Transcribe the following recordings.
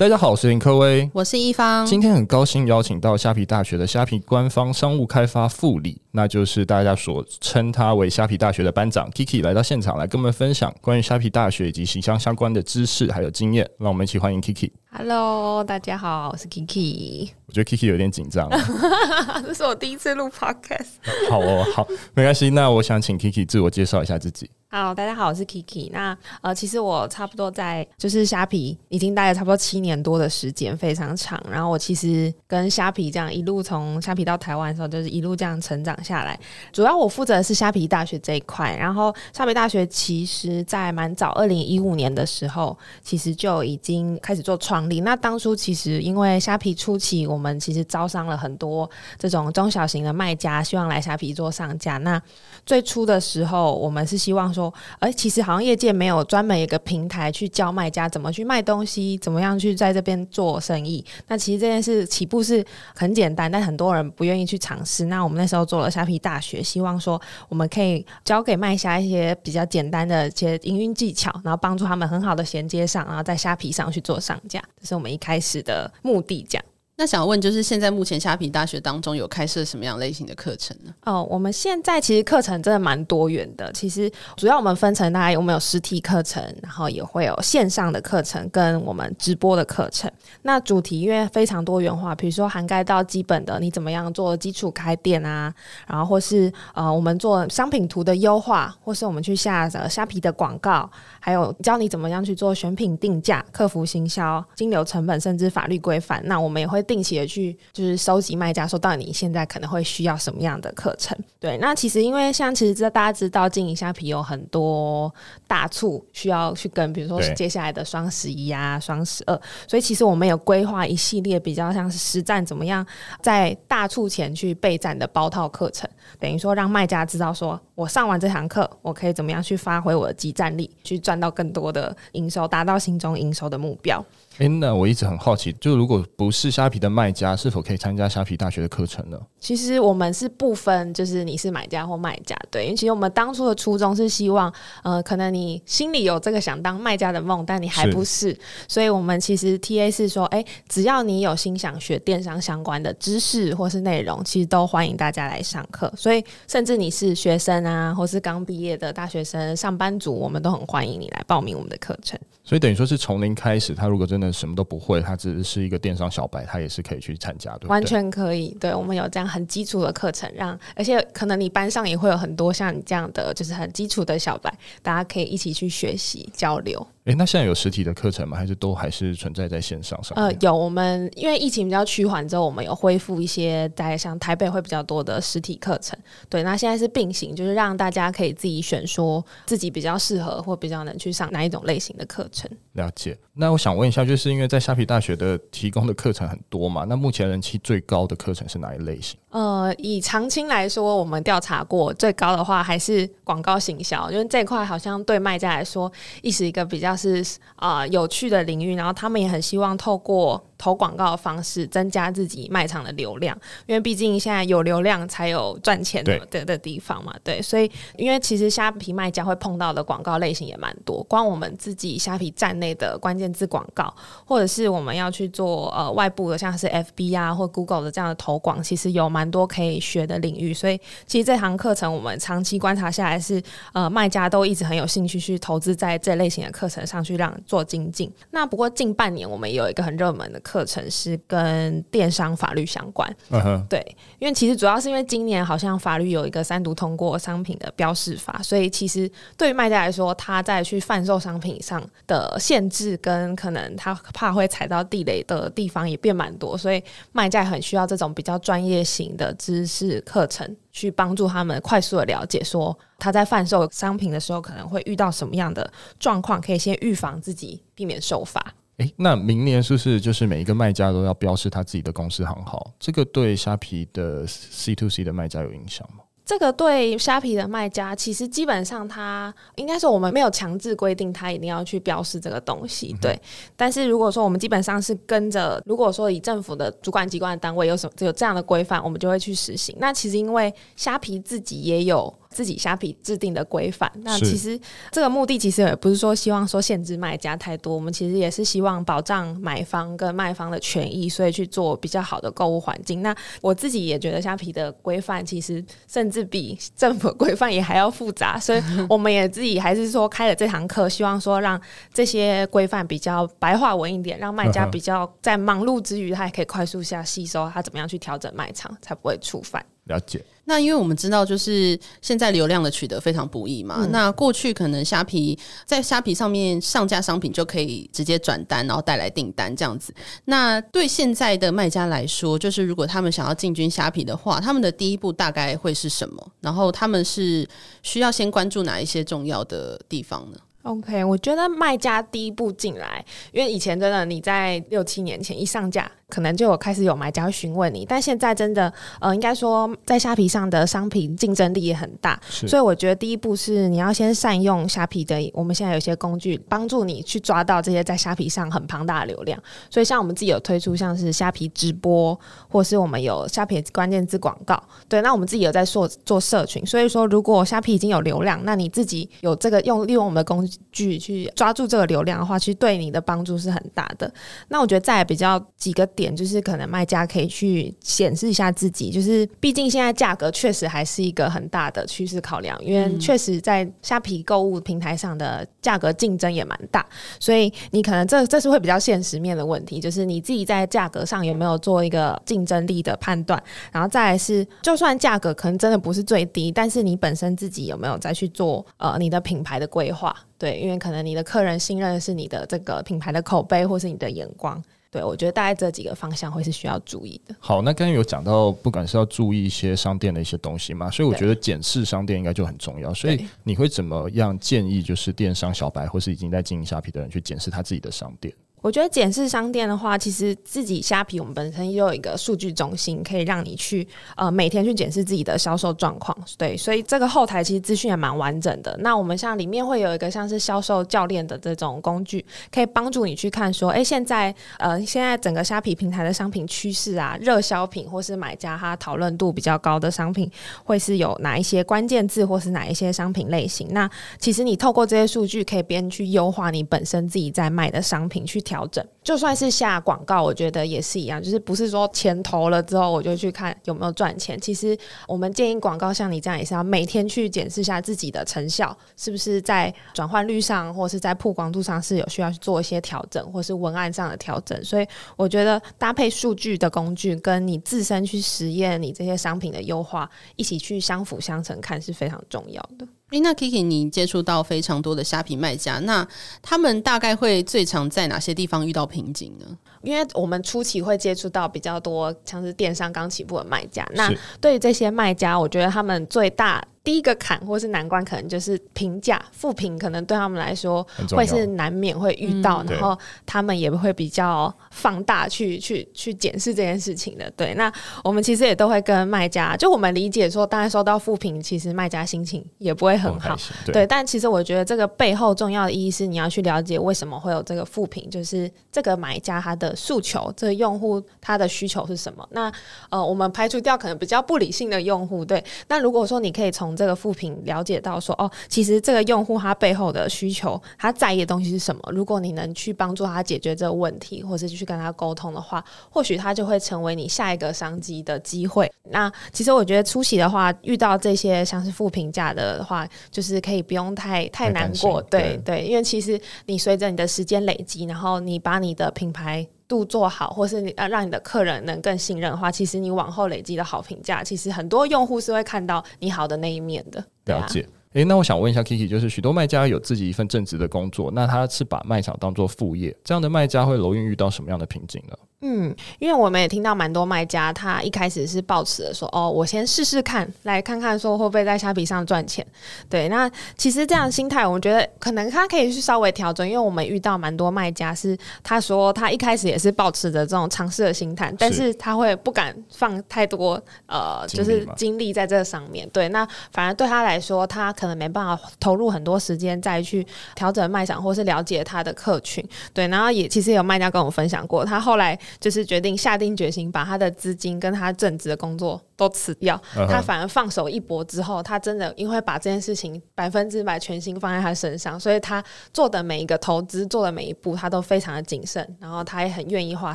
大家好，我是林科威，我是一方。今天很高兴邀请到虾皮大学的虾皮官方商务开发副理，那就是大家所称他为虾皮大学的班长 Kiki 来到现场，来跟我们分享关于虾皮大学以及形象相关的知识还有经验。让我们一起欢迎 Kiki。Hello，大家好，我是 Kiki。我觉得 Kiki 有点紧张，这是我第一次录 Podcast。好哦，好，没关系。那我想请 Kiki 自我介绍一下自己。好，大家好，我是 Kiki。那呃，其实我差不多在就是虾皮已经待了差不多七年多的时间，非常长。然后我其实跟虾皮这样一路从虾皮到台湾的时候，就是一路这样成长下来。主要我负责的是虾皮大学这一块。然后虾皮大学其实在蛮早，二零一五年的时候，其实就已经开始做创立。那当初其实因为虾皮初期，我们其实招商了很多这种中小型的卖家，希望来虾皮做上架。那最初的时候，我们是希望说。说，哎，其实好像业界没有专门一个平台去教卖家怎么去卖东西，怎么样去在这边做生意。那其实这件事起步是很简单，但很多人不愿意去尝试。那我们那时候做了虾皮大学，希望说我们可以教给卖家一些比较简单的一些营运技巧，然后帮助他们很好的衔接上，然后在虾皮上去做上架。这是我们一开始的目的，这样。那想问，就是现在目前虾皮大学当中有开设什么样类型的课程呢？哦，我们现在其实课程真的蛮多元的。其实主要我们分成大概我们有实体课程，然后也会有线上的课程跟我们直播的课程。那主题因为非常多元化，比如说涵盖到基本的你怎么样做基础开店啊，然后或是呃我们做商品图的优化，或是我们去下载虾皮的广告，还有教你怎么样去做选品定价、客服行销、金流成本，甚至法律规范。那我们也会。定期的去就是收集卖家，说到底你现在可能会需要什么样的课程？对，那其实因为像其实知道大家知道经营虾皮有很多大促需要去跟，比如说接下来的双十一啊、双十二，所以其实我们有规划一系列比较像是实战怎么样在大促前去备战的包套课程，等于说让卖家知道说我上完这堂课，我可以怎么样去发挥我的即战力，去赚到更多的营收，达到心中营收的目标。哎，那我一直很好奇，就如果不是虾皮的卖家，是否可以参加虾皮大学的课程呢？其实我们是不分，就是你是买家或卖家，对，因为其实我们当初的初衷是希望，呃，可能你心里有这个想当卖家的梦，但你还不是，是所以我们其实 TA 是说，哎，只要你有心想学电商相关的知识或是内容，其实都欢迎大家来上课。所以，甚至你是学生啊，或是刚毕业的大学生、上班族，我们都很欢迎你来报名我们的课程。所以等于说是从零开始，他如果真的什么都不会，他只是一个电商小白，他也是可以去参加的，完全可以。对，我们有这样很基础的课程，让而且可能你班上也会有很多像你这样的，就是很基础的小白，大家可以一起去学习交流。诶，那现在有实体的课程吗？还是都还是存在在线上上？呃，有，我们因为疫情比较趋缓之后，我们有恢复一些在像台北会比较多的实体课程。对，那现在是并行，就是让大家可以自己选，说自己比较适合或比较能去上哪一种类型的课程。了解。那我想问一下，就是因为在虾皮大学的提供的课程很多嘛？那目前人气最高的课程是哪一类型？呃，以长青来说，我们调查过最高的话还是广告行销，因为这一块好像对卖家来说，亦是一个比较是啊、有趣的领域，然后他们也很希望透过。投广告的方式增加自己卖场的流量，因为毕竟现在有流量才有赚钱的的的地方嘛。对，所以因为其实虾皮卖家会碰到的广告类型也蛮多，光我们自己虾皮站内的关键字广告，或者是我们要去做呃外部的，像是 FB 啊或 Google 的这样的投广，其实有蛮多可以学的领域。所以其实这堂课程我们长期观察下来是，呃卖家都一直很有兴趣去投资在这类型的课程上去让做精进。那不过近半年我们有一个很热门的课。程是跟电商法律相关，uh. 对，因为其实主要是因为今年好像法律有一个三读通过商品的标示法，所以其实对于卖家来说，他在去贩售商品上的限制跟可能他怕会踩到地雷的地方也变蛮多，所以卖家很需要这种比较专业型的知识课程，去帮助他们快速的了解说他在贩售商品的时候可能会遇到什么样的状况，可以先预防自己，避免受罚。诶，那明年是不是就是每一个卖家都要标示他自己的公司行号？这个对虾皮的 C to C 的卖家有影响吗？这个对虾皮的卖家，其实基本上他应该说我们没有强制规定他一定要去标示这个东西，对。嗯、但是如果说我们基本上是跟着，如果说以政府的主管机关的单位有什么有这样的规范，我们就会去实行。那其实因为虾皮自己也有。自己虾皮制定的规范，那其实这个目的其实也不是说希望说限制卖家太多，我们其实也是希望保障买方跟卖方的权益，所以去做比较好的购物环境。那我自己也觉得虾皮的规范其实甚至比政府规范也还要复杂，所以我们也自己还是说开了这堂课，希望说让这些规范比较白话文一点，让卖家比较在忙碌之余，他也可以快速下吸收，他怎么样去调整卖场，才不会触犯。了解。那因为我们知道，就是现在流量的取得非常不易嘛。嗯、那过去可能虾皮在虾皮上面上架商品就可以直接转单，然后带来订单这样子。那对现在的卖家来说，就是如果他们想要进军虾皮的话，他们的第一步大概会是什么？然后他们是需要先关注哪一些重要的地方呢？OK，我觉得卖家第一步进来，因为以前真的你在六七年前一上架，可能就有开始有买家会询问你，但现在真的，呃，应该说在虾皮上的商品竞争力也很大，所以我觉得第一步是你要先善用虾皮的，我们现在有些工具帮助你去抓到这些在虾皮上很庞大的流量。所以像我们自己有推出像是虾皮直播，或是我们有虾皮关键字广告，对，那我们自己有在做做社群。所以说，如果虾皮已经有流量，那你自己有这个用利用我们的工具去抓住这个流量的话，其实对你的帮助是很大的。那我觉得再比较几个点，就是可能卖家可以去显示一下自己，就是毕竟现在价格确实还是一个很大的趋势考量，因为确实在虾皮购物平台上的价格竞争也蛮大，所以你可能这这是会比较现实面的问题，就是你自己在价格上有没有做一个竞争力的判断，然后再来是，就算价格可能真的不是最低，但是你本身自己有没有再去做呃你的品牌的规划？对，因为可能你的客人信任的是你的这个品牌的口碑，或是你的眼光。对，我觉得大概这几个方向会是需要注意的。好，那刚刚有讲到，不管是要注意一些商店的一些东西嘛，所以我觉得检视商店应该就很重要。所以你会怎么样建议，就是电商小白或是已经在经营虾皮的人去检视他自己的商店？我觉得检视商店的话，其实自己虾皮我们本身也有一个数据中心，可以让你去呃每天去检视自己的销售状况。对，所以这个后台其实资讯也蛮完整的。那我们像里面会有一个像是销售教练的这种工具，可以帮助你去看说，哎，现在呃现在整个虾皮平台的商品趋势啊，热销品或是买家他讨论度比较高的商品，会是有哪一些关键字或是哪一些商品类型？那其实你透过这些数据，可以边去优化你本身自己在卖的商品去。调整，就算是下广告，我觉得也是一样，就是不是说钱投了之后我就去看有没有赚钱。其实我们建议广告像你这样，也是要每天去检视一下自己的成效，是不是在转换率上，或是在曝光度上是有需要去做一些调整，或是文案上的调整。所以我觉得搭配数据的工具，跟你自身去实验你这些商品的优化，一起去相辅相成，看是非常重要的。诶，那 Kiki，你接触到非常多的虾皮卖家，那他们大概会最常在哪些地方遇到瓶颈呢？因为我们初期会接触到比较多像是电商刚起步的卖家，那对于这些卖家，我觉得他们最大。第一个坎或是难关，可能就是评价负评，可能对他们来说会是难免会遇到，然后他们也会比较放大去去去检视这件事情的。对，那我们其实也都会跟卖家，就我们理解说，当然收到负评，其实卖家心情也不会很好，对，对。但其实我觉得这个背后重要的意义是，你要去了解为什么会有这个负评，就是这个买家他的诉求，这个用户他的需求是什么？那呃，我们排除掉可能比较不理性的用户，对。那如果说你可以从这个负评了解到说哦，其实这个用户他背后的需求，他在意的东西是什么？如果你能去帮助他解决这个问题，或是去跟他沟通的话，或许他就会成为你下一个商机的机会。那其实我觉得初期的话，遇到这些像是负评价的话，就是可以不用太太难过，对对，对，因为其实你随着你的时间累积，然后你把你的品牌度做好，或是你呃让你的客人能更信任的话，其实你往后累积的好评价，其实很多用户是会看到你好的那一面的。了解。诶，那我想问一下 Kiki，就是许多卖家有自己一份正职的工作，那他是把卖场当做副业，这样的卖家会容易遇到什么样的瓶颈呢？嗯，因为我们也听到蛮多卖家，他一开始是抱持的说，哦，我先试试看，来看看说会不会在虾皮上赚钱。对，那其实这样的心态，我觉得可能他可以去稍微调整，因为我们遇到蛮多卖家是，他说他一开始也是抱持着这种尝试的心态，但是他会不敢放太多呃，就是精力在这上面。对，那反而对他来说，他可能没办法投入很多时间再去调整卖场，或是了解他的客群。对，然后也其实有卖家跟我分享过，他后来。就是决定下定决心，把他的资金跟他正职的工作都辞掉，他反而放手一搏之后，他真的因为把这件事情百分之百全心放在他身上，所以他做的每一个投资，做的每一步，他都非常的谨慎，然后他也很愿意花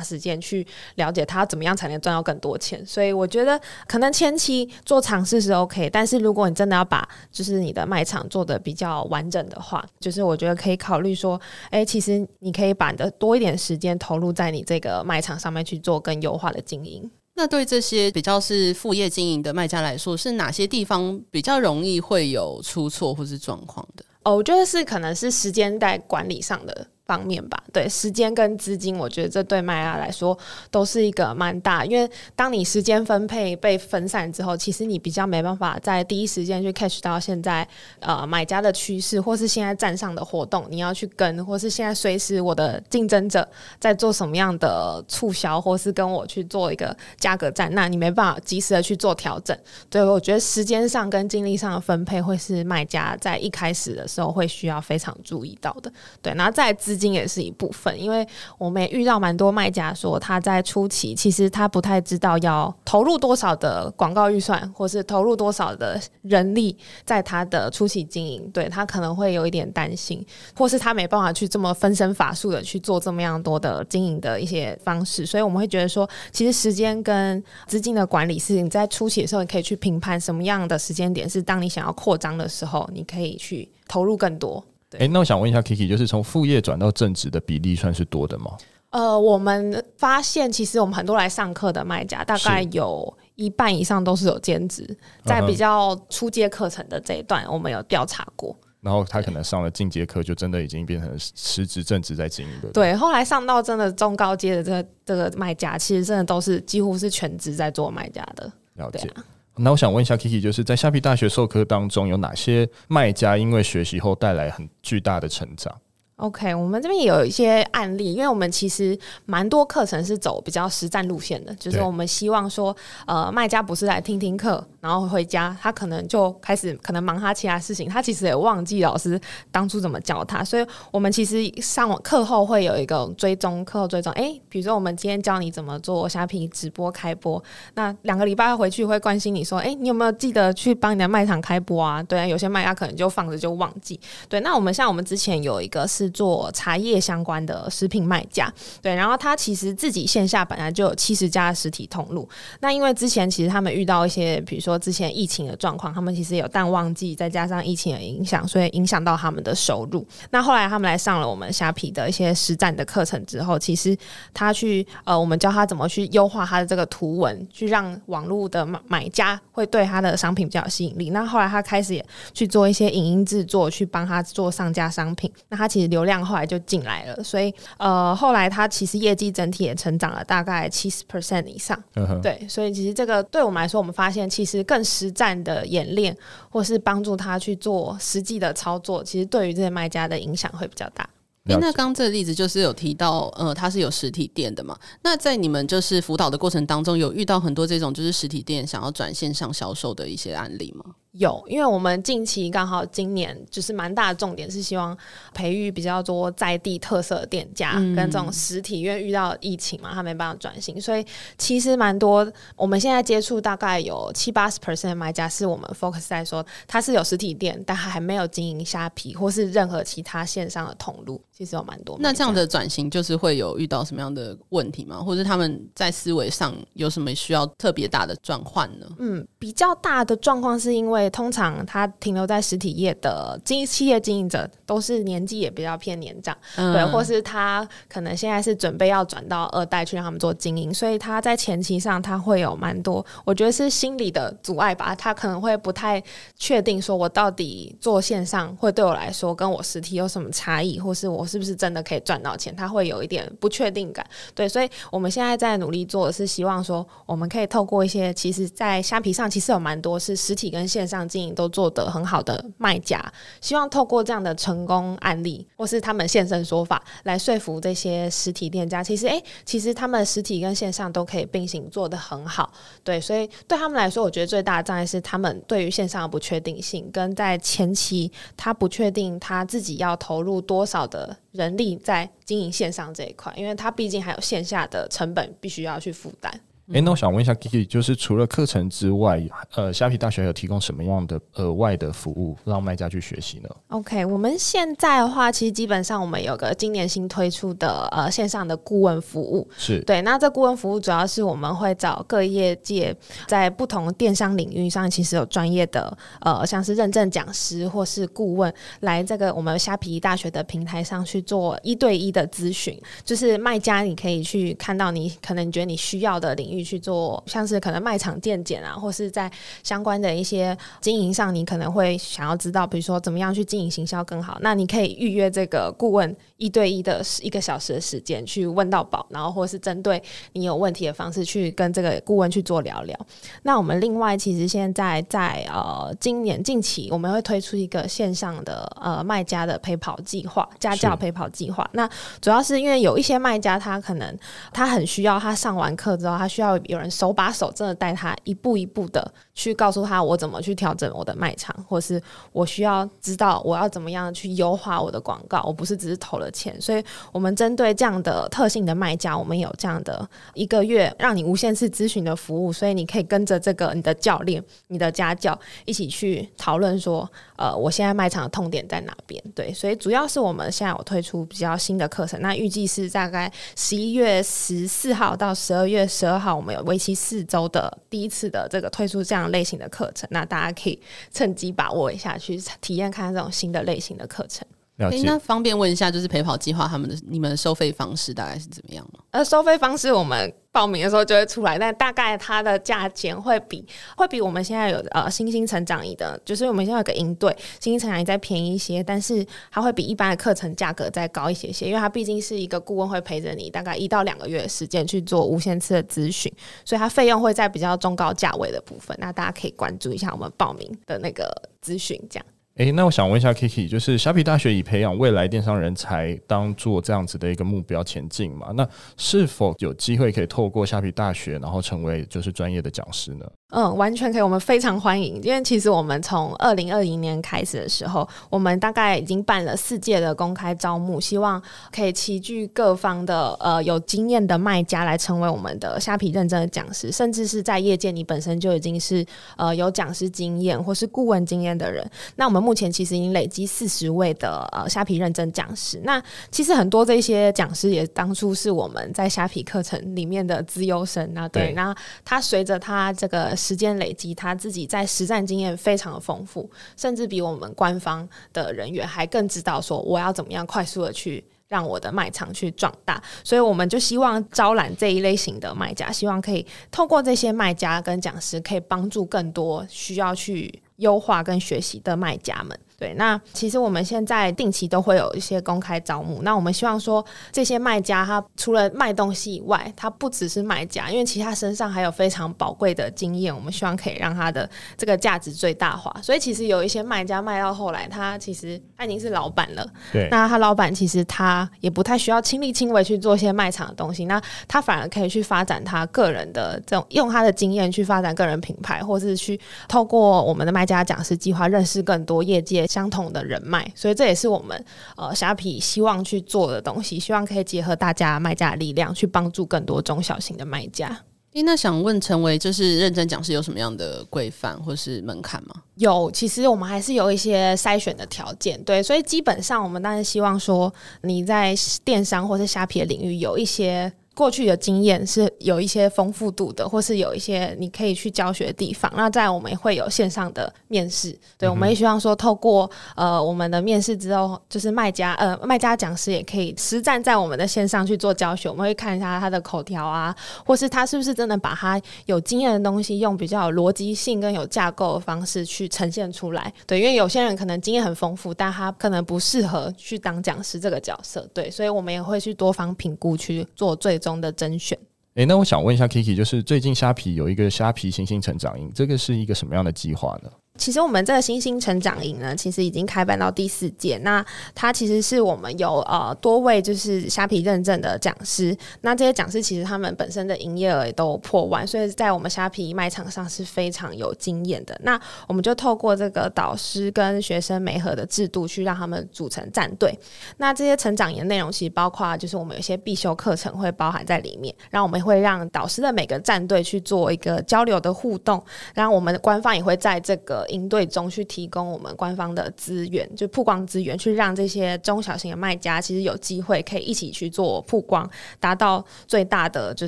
时间去了解他怎么样才能赚到更多钱。所以我觉得可能前期做尝试是 OK，但是如果你真的要把就是你的卖场做的比较完整的话，就是我觉得可以考虑说，哎，其实你可以把你的多一点时间投入在你这个卖场上面去做更优化的经营。那对这些比较是副业经营的卖家来说，是哪些地方比较容易会有出错或是状况的？哦，我觉得是可能是时间在管理上的。方面吧，对，时间跟资金，我觉得这对卖家来说都是一个蛮大，因为当你时间分配被分散之后，其实你比较没办法在第一时间去 catch 到现在呃买家的趋势，或是现在站上的活动，你要去跟，或是现在随时我的竞争者在做什么样的促销，或是跟我去做一个价格战，那你没办法及时的去做调整。对，我觉得时间上跟精力上的分配会是卖家在一开始的时候会需要非常注意到的。对，然后在资资金也是一部分，因为我们也遇到蛮多卖家说，他在初期其实他不太知道要投入多少的广告预算，或是投入多少的人力在他的初期经营，对，他可能会有一点担心，或是他没办法去这么分身乏术的去做这么样多的经营的一些方式，所以我们会觉得说，其实时间跟资金的管理是你在初期的时候，你可以去评判什么样的时间点是当你想要扩张的时候，你可以去投入更多。哎、欸，那我想问一下 Kiki，就是从副业转到正职的比例算是多的吗？呃，我们发现其实我们很多来上课的卖家，大概有一半以上都是有兼职，在比较初阶课程的这一段，我们有调查过。然后他可能上了进阶课，就真的已经变成实职正职在经营的。对，后来上到真的中高阶的这个这个卖家，其实真的都是几乎是全职在做卖家的。了解。那我想问一下 Kiki，就是在虾皮大学授课当中，有哪些卖家因为学习后带来很巨大的成长？？OK，我们这边也有一些案例，因为我们其实蛮多课程是走比较实战路线的，就是我们希望说，呃，卖家不是来听听课，然后回家，他可能就开始可能忙他其他事情，他其实也忘记老师当初怎么教他，所以我们其实上网课后会有一个追踪，课后追踪，哎，比如说我们今天教你怎么做虾皮直播开播，那两个礼拜回去会关心你说，哎，你有没有记得去帮你的卖场开播啊？对啊，有些卖家可能就放着就忘记，对，那我们像我们之前有一个是。做茶叶相关的食品卖家，对，然后他其实自己线下本来就有七十家实体通路。那因为之前其实他们遇到一些，比如说之前疫情的状况，他们其实有淡旺季，再加上疫情的影响，所以影响到他们的收入。那后来他们来上了我们虾皮的一些实战的课程之后，其实他去呃，我们教他怎么去优化他的这个图文，去让网络的买买家会对他的商品比较有吸引力。那后来他开始也去做一些影音制作，去帮他做上架商品。那他其实。流量后来就进来了，所以呃，后来他其实业绩整体也成长了大概七十 percent 以上。Uh huh. 对，所以其实这个对我们来说，我们发现其实更实战的演练，或是帮助他去做实际的操作，其实对于这些卖家的影响会比较大。哎，那刚刚这个例子就是有提到，呃，他是有实体店的嘛？那在你们就是辅导的过程当中，有遇到很多这种就是实体店想要转线上销售的一些案例吗？有，因为我们近期刚好今年就是蛮大的重点是希望培育比较多在地特色的店家跟这种实体，因为遇到疫情嘛，他没办法转型，所以其实蛮多。我们现在接触大概有七八十 percent 的卖家是我们 focus 在说他是有实体店，但他还没有经营虾皮或是任何其他线上的通路，其实有蛮多。那这样的转型就是会有遇到什么样的问题吗？或者他们在思维上有什么需要特别大的转换呢？嗯，比较大的状况是因为。以通常他停留在实体业的经企业经营者，都是年纪也比较偏年长，嗯、对，或是他可能现在是准备要转到二代去让他们做经营，所以他在前期上他会有蛮多，我觉得是心理的阻碍吧，他可能会不太确定说，我到底做线上会对我来说跟我实体有什么差异，或是我是不是真的可以赚到钱，他会有一点不确定感，对，所以我们现在在努力做的是希望说，我们可以透过一些其实，在虾皮上其实有蛮多是实体跟线上经营都做得很好的卖家，希望透过这样的成功案例，或是他们现身说法，来说服这些实体店家。其实，诶，其实他们实体跟线上都可以并行做得很好。对，所以对他们来说，我觉得最大的障碍是他们对于线上的不确定性，跟在前期他不确定他自己要投入多少的人力在经营线上这一块，因为他毕竟还有线下的成本必须要去负担。诶、欸，那我想问一下 Kiki，就是除了课程之外，呃，虾皮大学有提供什么样的额外的服务让卖家去学习呢？OK，我们现在的话，其实基本上我们有个今年新推出的呃线上的顾问服务，是对。那这顾问服务主要是我们会找各业界在不同电商领域上，其实有专业的呃，像是认证讲师或是顾问来这个我们虾皮大学的平台上去做一对一的咨询，就是卖家你可以去看到你可能你觉得你需要的领域。去做像是可能卖场店检啊，或是在相关的一些经营上，你可能会想要知道，比如说怎么样去经营行销更好。那你可以预约这个顾问一对一的一个小时的时间去问到宝，然后或是针对你有问题的方式去跟这个顾问去做聊聊。那我们另外其实现在在呃今年近期我们会推出一个线上的呃卖家的陪跑计划，家教陪跑计划。那主要是因为有一些卖家他可能他很需要，他上完课之后他需要。有人手把手，真的带他一步一步的去告诉他我怎么去调整我的卖场，或是我需要知道我要怎么样去优化我的广告。我不是只是投了钱，所以我们针对这样的特性的卖家，我们有这样的一个月让你无限次咨询的服务，所以你可以跟着这个你的教练、你的家教一起去讨论说，呃，我现在卖场的痛点在哪边？对，所以主要是我们现在有推出比较新的课程，那预计是大概十一月十四号到十二月十二号。我们有为期四周的第一次的这个推出这样类型的课程，那大家可以趁机把握一下，去体验看这种新的类型的课程。了解。那方便问一下，就是陪跑计划他们的你们的收费方式大概是怎么样吗？呃，收费方式我们。报名的时候就会出来，但大概它的价钱会比会比我们现在有呃新兴成长营的，就是我们现在有个营队新兴成长营再便宜一些，但是它会比一般的课程价格再高一些些，因为它毕竟是一个顾问会陪着你大概一到两个月的时间去做无限次的咨询，所以它费用会在比较中高价位的部分，那大家可以关注一下我们报名的那个咨询这样。诶、那我想问一下 Kiki，就是虾皮大学以培养未来电商人才当做这样子的一个目标前进嘛？那是否有机会可以透过虾皮大学，然后成为就是专业的讲师呢？嗯，完全可以，我们非常欢迎。因为其实我们从二零二零年开始的时候，我们大概已经办了四届的公开招募，希望可以齐聚各方的呃有经验的卖家来成为我们的虾皮认证的讲师，甚至是在业界你本身就已经是呃有讲师经验或是顾问经验的人。那我们目前其实已经累积四十位的呃虾皮认证讲师。那其实很多这些讲师也当初是我们在虾皮课程里面的资优生啊，对，那他随着他这个。时间累积，他自己在实战经验非常的丰富，甚至比我们官方的人员还更知道说我要怎么样快速的去让我的卖场去壮大。所以我们就希望招揽这一类型的卖家，希望可以透过这些卖家跟讲师，可以帮助更多需要去优化跟学习的卖家们。对，那其实我们现在定期都会有一些公开招募。那我们希望说，这些卖家他除了卖东西以外，他不只是卖家，因为其他身上还有非常宝贵的经验。我们希望可以让他的这个价值最大化。所以其实有一些卖家卖到后来，他其实他已经是老板了。对，那他老板其实他也不太需要亲力亲为去做一些卖场的东西，那他反而可以去发展他个人的这种，用他的经验去发展个人品牌，或是去透过我们的卖家讲师计划认识更多业界。相同的人脉，所以这也是我们呃虾皮希望去做的东西，希望可以结合大家卖家的力量，去帮助更多中小型的卖家。诶，那想问成为就是认真讲师有什么样的规范或是门槛吗？有，其实我们还是有一些筛选的条件，对，所以基本上我们当然希望说你在电商或是虾皮的领域有一些。过去的经验是有一些丰富度的，或是有一些你可以去教学的地方。那在我们也会有线上的面试，对，我们也希望说透过呃我们的面试之后，就是卖家呃卖家讲师也可以实战在我们的线上去做教学。我们会看一下他的口条啊，或是他是不是真的把他有经验的东西用比较有逻辑性跟有架构的方式去呈现出来。对，因为有些人可能经验很丰富，但他可能不适合去当讲师这个角色。对，所以我们也会去多方评估去做最。中的甄选，哎，那我想问一下 Kiki，就是最近虾皮有一个虾皮新兴成长营，这个是一个什么样的计划呢？其实我们这个新兴成长营呢，其实已经开办到第四届。那它其实是我们有呃多位就是虾皮认证的讲师。那这些讲师其实他们本身的营业额也都破万，所以在我们虾皮卖场上是非常有经验的。那我们就透过这个导师跟学生媒合的制度，去让他们组成战队。那这些成长营内容其实包括就是我们有些必修课程会包含在里面，然后我们会让导师的每个战队去做一个交流的互动，然后我们的官方也会在这个。营队中去提供我们官方的资源，就曝光资源，去让这些中小型的卖家其实有机会可以一起去做曝光，达到最大的就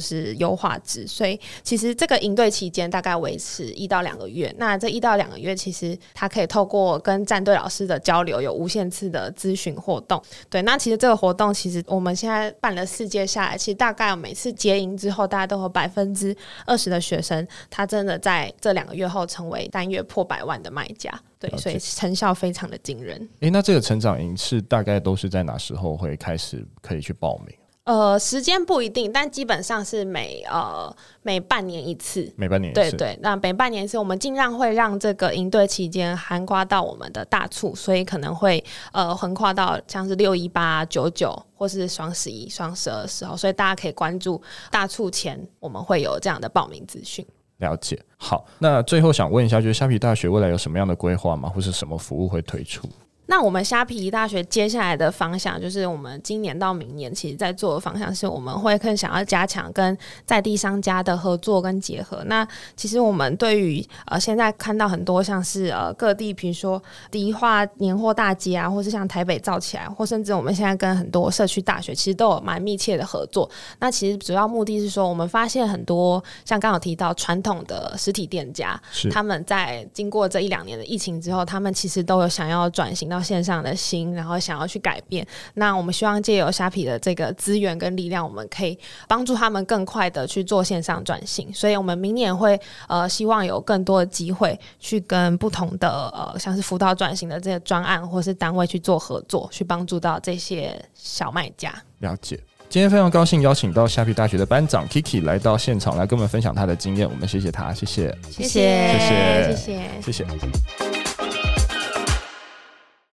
是优化值。所以其实这个营队期间大概维持一到两个月。那这一到两个月，其实他可以透过跟战队老师的交流，有无限次的咨询活动。对，那其实这个活动其实我们现在办了四届下来，其实大概每次结营之后，大家都有百分之二十的学生，他真的在这两个月后成为单月破百万的卖家，对，所以成效非常的惊人。诶，那这个成长营是大概都是在哪时候会开始可以去报名？呃，时间不一定，但基本上是每呃每半年一次，每半年一次。对对，那每半年一次，我们尽量会让这个营队期间涵盖到我们的大促，所以可能会呃横跨到像是六一八、九九或是双十一、双十二的时候，所以大家可以关注大促前，我们会有这样的报名资讯。了解，好，那最后想问一下，就是虾皮大学未来有什么样的规划吗？或是什么服务会推出？那我们虾皮大学接下来的方向，就是我们今年到明年，其实在做的方向是，我们会更想要加强跟在地商家的合作跟结合。那其实我们对于呃现在看到很多像是呃各地，比如说迪化年货大街啊，或是像台北造起来，或甚至我们现在跟很多社区大学，其实都有蛮密切的合作。那其实主要目的是说，我们发现很多像刚刚有提到传统的实体店家，他们在经过这一两年的疫情之后，他们其实都有想要转型到。线上的心，然后想要去改变，那我们希望借由虾皮的这个资源跟力量，我们可以帮助他们更快的去做线上转型。所以，我们明年会呃，希望有更多的机会去跟不同的呃，像是辅导转型的这些专案或是单位去做合作，去帮助到这些小卖家。了解，今天非常高兴邀请到虾皮大学的班长 Kiki 来到现场来跟我们分享他的经验，我们谢谢他，谢谢，谢谢，谢谢，谢谢，谢谢。